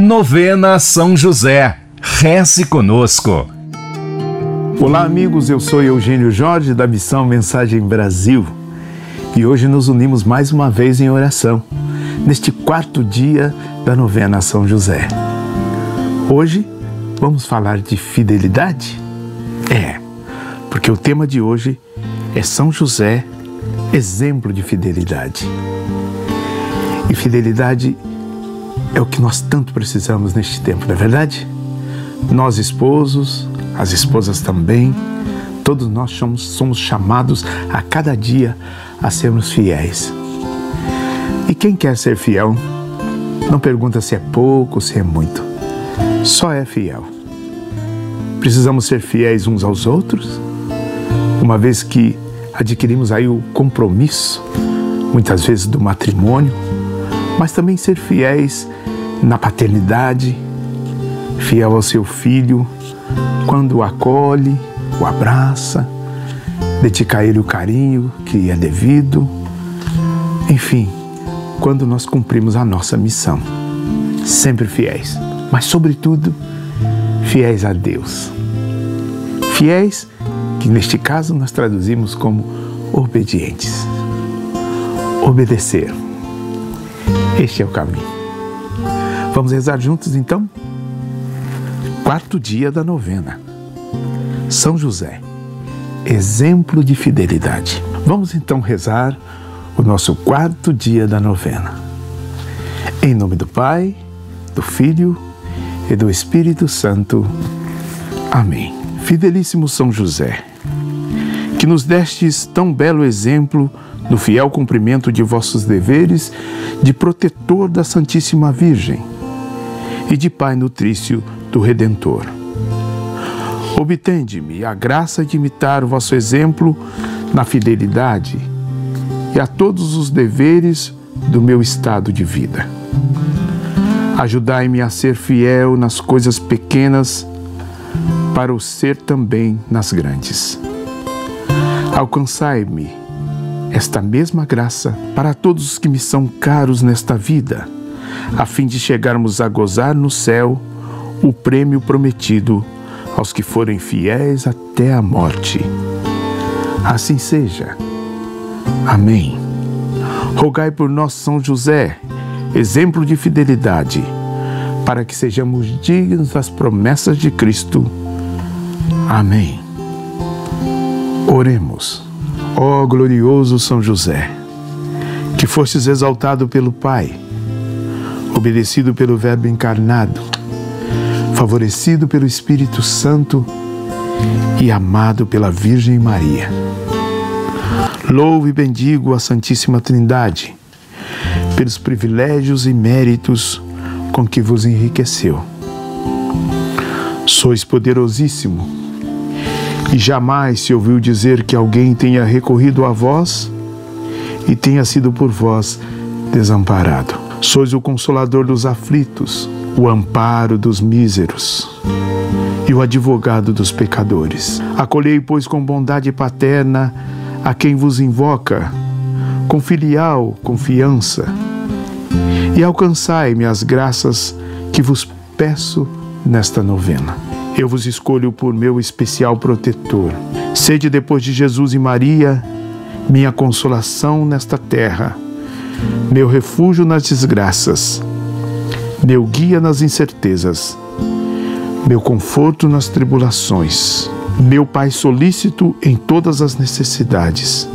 Novena São José. Reze conosco. Olá, amigos. Eu sou Eugênio Jorge da Missão Mensagem Brasil e hoje nos unimos mais uma vez em oração, neste quarto dia da novena São José. Hoje vamos falar de fidelidade? É, porque o tema de hoje é São José, exemplo de fidelidade. E fidelidade é o que nós tanto precisamos neste tempo, não é verdade? Nós, esposos, as esposas também, todos nós somos, somos chamados a cada dia a sermos fiéis. E quem quer ser fiel não pergunta se é pouco, se é muito, só é fiel. Precisamos ser fiéis uns aos outros, uma vez que adquirimos aí o compromisso, muitas vezes do matrimônio, mas também ser fiéis na paternidade, fiel ao seu filho, quando o acolhe, o abraça, dedica a ele o carinho que é devido. Enfim, quando nós cumprimos a nossa missão, sempre fiéis, mas sobretudo fiéis a Deus. Fiéis que neste caso nós traduzimos como obedientes. Obedecer este é o caminho. Vamos rezar juntos então? Quarto dia da novena. São José, exemplo de fidelidade. Vamos então rezar o nosso quarto dia da novena. Em nome do Pai, do Filho e do Espírito Santo. Amém. Fidelíssimo São José, que nos destes tão belo exemplo no fiel cumprimento de vossos deveres de protetor da Santíssima Virgem e de Pai nutrício do Redentor. Obtende-me a graça de imitar o vosso exemplo na fidelidade e a todos os deveres do meu estado de vida. Ajudai-me a ser fiel nas coisas pequenas, para o ser também nas grandes. Alcançai-me esta mesma graça para todos os que me são caros nesta vida, a fim de chegarmos a gozar no céu o prêmio prometido aos que forem fiéis até a morte. Assim seja. Amém. Rogai por nós, São José, exemplo de fidelidade, para que sejamos dignos das promessas de Cristo. Amém. Oremos. Ó oh, glorioso São José, que fostes exaltado pelo Pai, obedecido pelo Verbo encarnado, favorecido pelo Espírito Santo e amado pela Virgem Maria. Louvo e bendigo a Santíssima Trindade pelos privilégios e méritos com que vos enriqueceu. Sois poderosíssimo e jamais se ouviu dizer que alguém tenha recorrido a vós e tenha sido por vós desamparado. Sois o consolador dos aflitos, o amparo dos míseros e o advogado dos pecadores. Acolhei, pois, com bondade paterna a quem vos invoca, com filial confiança, e alcançai-me as graças que vos peço nesta novena eu vos escolho por meu especial protetor. Sede depois de Jesus e Maria, minha consolação nesta terra, meu refúgio nas desgraças, meu guia nas incertezas, meu conforto nas tribulações, meu Pai solícito em todas as necessidades.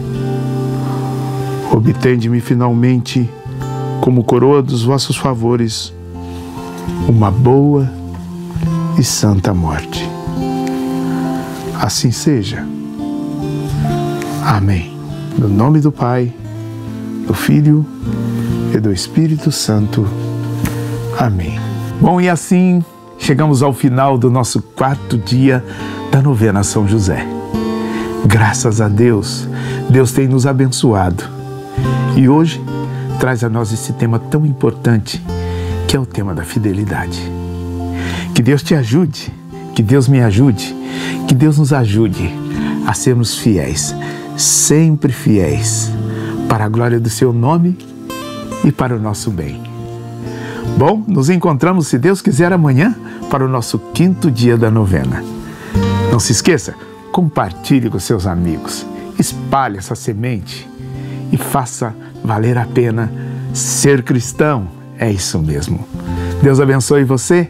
Obtende-me finalmente, como coroa dos vossos favores, uma boa e santa morte. Assim seja. Amém. No nome do Pai, do Filho e do Espírito Santo. Amém. Bom, e assim chegamos ao final do nosso quarto dia da novena São José. Graças a Deus, Deus tem nos abençoado. E hoje traz a nós esse tema tão importante, que é o tema da fidelidade. Que Deus te ajude, que Deus me ajude, que Deus nos ajude a sermos fiéis, sempre fiéis, para a glória do seu nome e para o nosso bem. Bom, nos encontramos, se Deus quiser, amanhã para o nosso quinto dia da novena. Não se esqueça, compartilhe com seus amigos, espalhe essa semente e faça valer a pena ser cristão. É isso mesmo. Deus abençoe você